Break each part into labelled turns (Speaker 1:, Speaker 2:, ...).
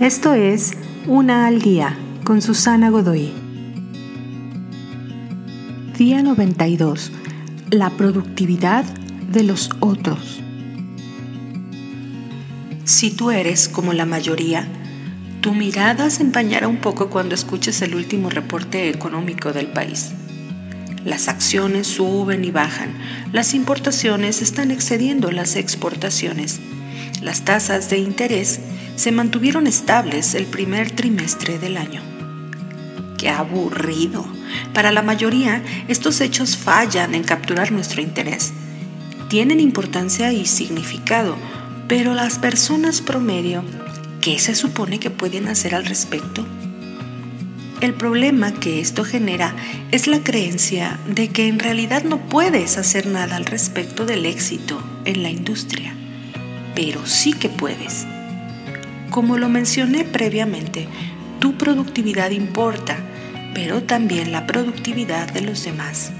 Speaker 1: Esto es Una al Día con Susana Godoy. Día 92. La productividad de los otros. Si tú eres como la mayoría, tu mirada se empañará un poco cuando escuches el último reporte económico del país. Las acciones suben y bajan, las importaciones están excediendo las exportaciones, las tasas de interés se mantuvieron estables el primer trimestre del año. ¡Qué aburrido! Para la mayoría, estos hechos fallan en capturar nuestro interés. Tienen importancia y significado, pero las personas promedio, ¿qué se supone que pueden hacer al respecto? El problema que esto genera es la creencia de que en realidad no puedes hacer nada al respecto del éxito en la industria, pero sí que puedes. Como lo mencioné previamente, tu productividad importa, pero también la productividad de los demás,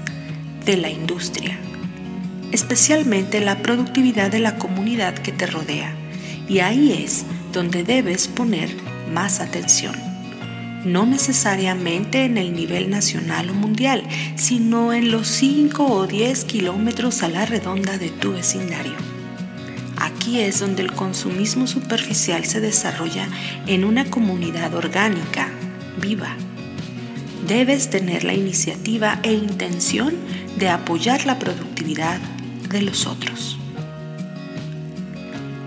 Speaker 1: de la industria, especialmente la productividad de la comunidad que te rodea. Y ahí es donde debes poner más atención. No necesariamente en el nivel nacional o mundial, sino en los 5 o 10 kilómetros a la redonda de tu vecindario. Aquí es donde el consumismo superficial se desarrolla en una comunidad orgánica, viva. Debes tener la iniciativa e intención de apoyar la productividad de los otros.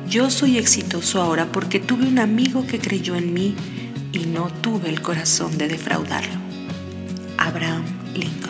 Speaker 1: Yo soy exitoso ahora porque tuve un amigo que creyó en mí y no tuve el corazón de defraudarlo. Abraham Lincoln.